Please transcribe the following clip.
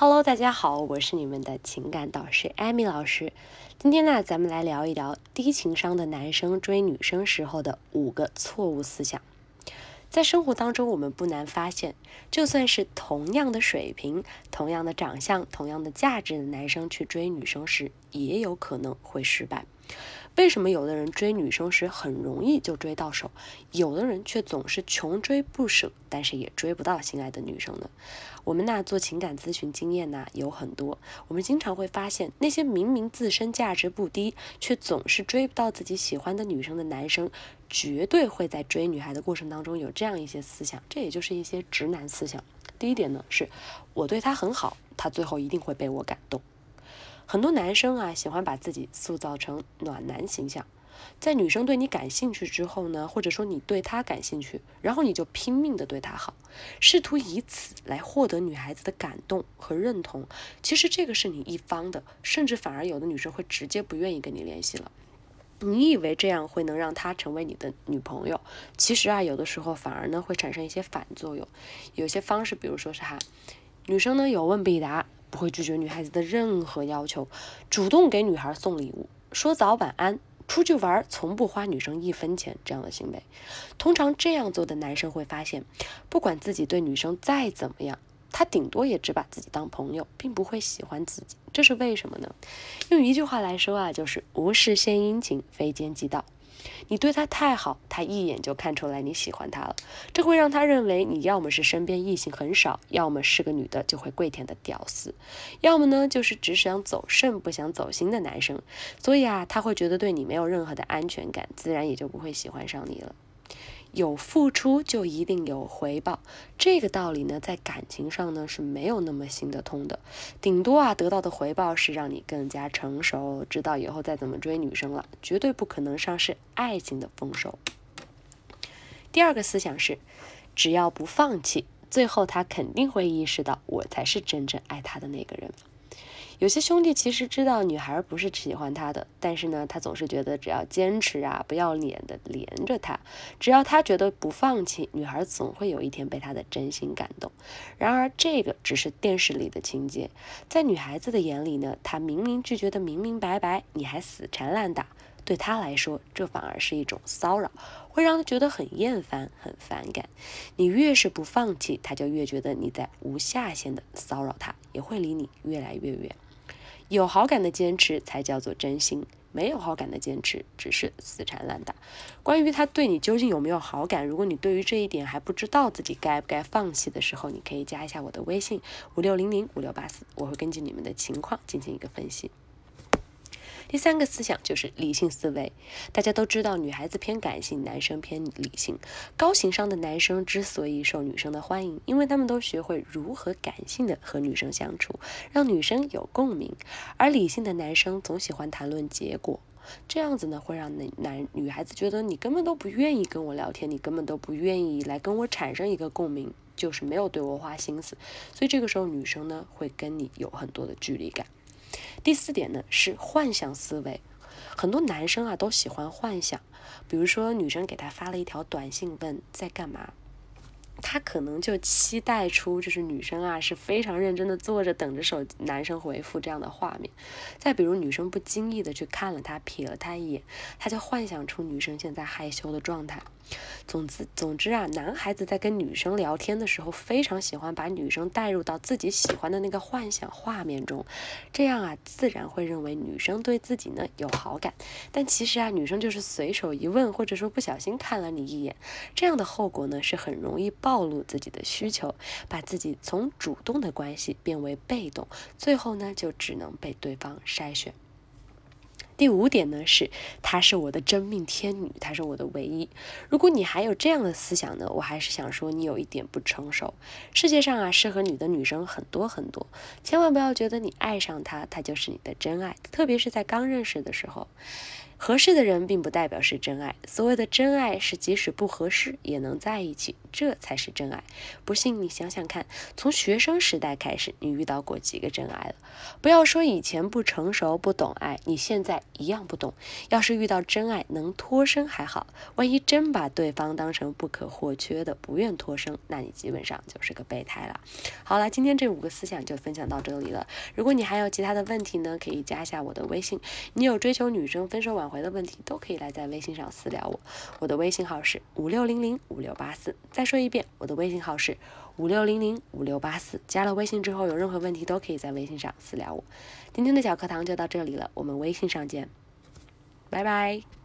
Hello，大家好，我是你们的情感导师艾米老师。今天呢，咱们来聊一聊低情商的男生追女生时候的五个错误思想。在生活当中，我们不难发现，就算是同样的水平、同样的长相、同样的价值的男生去追女生时，也有可能会失败。为什么有的人追女生时很容易就追到手，有的人却总是穷追不舍，但是也追不到心爱的女生呢？我们那做情感咨询经验呢有很多，我们经常会发现那些明明自身价值不低，却总是追不到自己喜欢的女生的男生，绝对会在追女孩的过程当中有这样一些思想，这也就是一些直男思想。第一点呢是，我对他很好，他最后一定会被我感动。很多男生啊，喜欢把自己塑造成暖男形象，在女生对你感兴趣之后呢，或者说你对她感兴趣，然后你就拼命的对她好，试图以此来获得女孩子的感动和认同。其实这个是你一方的，甚至反而有的女生会直接不愿意跟你联系了。你以为这样会能让她成为你的女朋友，其实啊，有的时候反而呢会产生一些反作用。有些方式，比如说是哈，女生呢有问必答。会拒绝女孩子的任何要求，主动给女孩送礼物，说早晚安，出去玩从不花女生一分钱，这样的行为，通常这样做的男生会发现，不管自己对女生再怎么样，他顶多也只把自己当朋友，并不会喜欢自己。这是为什么呢？用一句话来说啊，就是无事献殷勤，非奸即盗。你对他太好，他一眼就看出来你喜欢他了，这会让他认为你要么是身边异性很少，要么是个女的就会跪舔的屌丝，要么呢就是只想走肾不想走心的男生。所以啊，他会觉得对你没有任何的安全感，自然也就不会喜欢上你了。有付出就一定有回报，这个道理呢，在感情上呢是没有那么行得通的。顶多啊，得到的回报是让你更加成熟，知道以后再怎么追女生了，绝对不可能上是爱情的丰收。第二个思想是，只要不放弃，最后他肯定会意识到，我才是真正爱他的那个人。有些兄弟其实知道女孩不是喜欢他的，但是呢，他总是觉得只要坚持啊，不要脸的连着他，只要他觉得不放弃，女孩总会有一天被他的真心感动。然而，这个只是电视里的情节，在女孩子的眼里呢，他明明拒绝的明明白白，你还死缠烂打，对他来说，这反而是一种骚扰，会让他觉得很厌烦、很反感。你越是不放弃，他就越觉得你在无下限的骚扰他，也会离你越来越远。有好感的坚持才叫做真心，没有好感的坚持只是死缠烂打。关于他对你究竟有没有好感，如果你对于这一点还不知道自己该不该放弃的时候，你可以加一下我的微信五六零零五六八四，我会根据你们的情况进行一个分析。第三个思想就是理性思维。大家都知道，女孩子偏感性，男生偏理性。高情商的男生之所以受女生的欢迎，因为他们都学会如何感性的和女生相处，让女生有共鸣。而理性的男生总喜欢谈论结果，这样子呢，会让男男女孩子觉得你根本都不愿意跟我聊天，你根本都不愿意来跟我产生一个共鸣，就是没有对我花心思。所以这个时候，女生呢会跟你有很多的距离感。第四点呢是幻想思维，很多男生啊都喜欢幻想，比如说女生给他发了一条短信问在干嘛。他可能就期待出，就是女生啊是非常认真的坐着等着手男生回复这样的画面。再比如女生不经意的去看了他，瞥了他一眼，他就幻想出女生现在害羞的状态。总之，总之啊，男孩子在跟女生聊天的时候，非常喜欢把女生带入到自己喜欢的那个幻想画面中，这样啊，自然会认为女生对自己呢有好感。但其实啊，女生就是随手一问，或者说不小心看了你一眼，这样的后果呢是很容易暴露自己的需求，把自己从主动的关系变为被动，最后呢就只能被对方筛选。第五点呢是，她是我的真命天女，她是我的唯一。如果你还有这样的思想呢，我还是想说你有一点不成熟。世界上啊，适合你的女生很多很多，千万不要觉得你爱上她，她就是你的真爱。特别是在刚认识的时候，合适的人并不代表是真爱。所谓的真爱是即使不合适也能在一起，这才是真爱。不信你想想看，从学生时代开始，你遇到过几个真爱了？不要说以前不成熟、不懂爱，你现在一样不懂。要是遇到真爱能脱身还好，万一真把对方当成不可或缺的，不愿脱身，那你基本上就是个备胎了。好了，今天这五个思想就分享到这里了。如果你还有其他的问题呢，可以加一下我的微信。你有追求女生分手挽回的问题，都可以来在微信上私聊我。我的微信号是五六零零五六八四。再说一遍，我的微信号是五六零零五六八四。加了微信之后，有任何问题都可以在微信上私聊我。今天的小课堂就到这里了，我们微信上见，拜拜。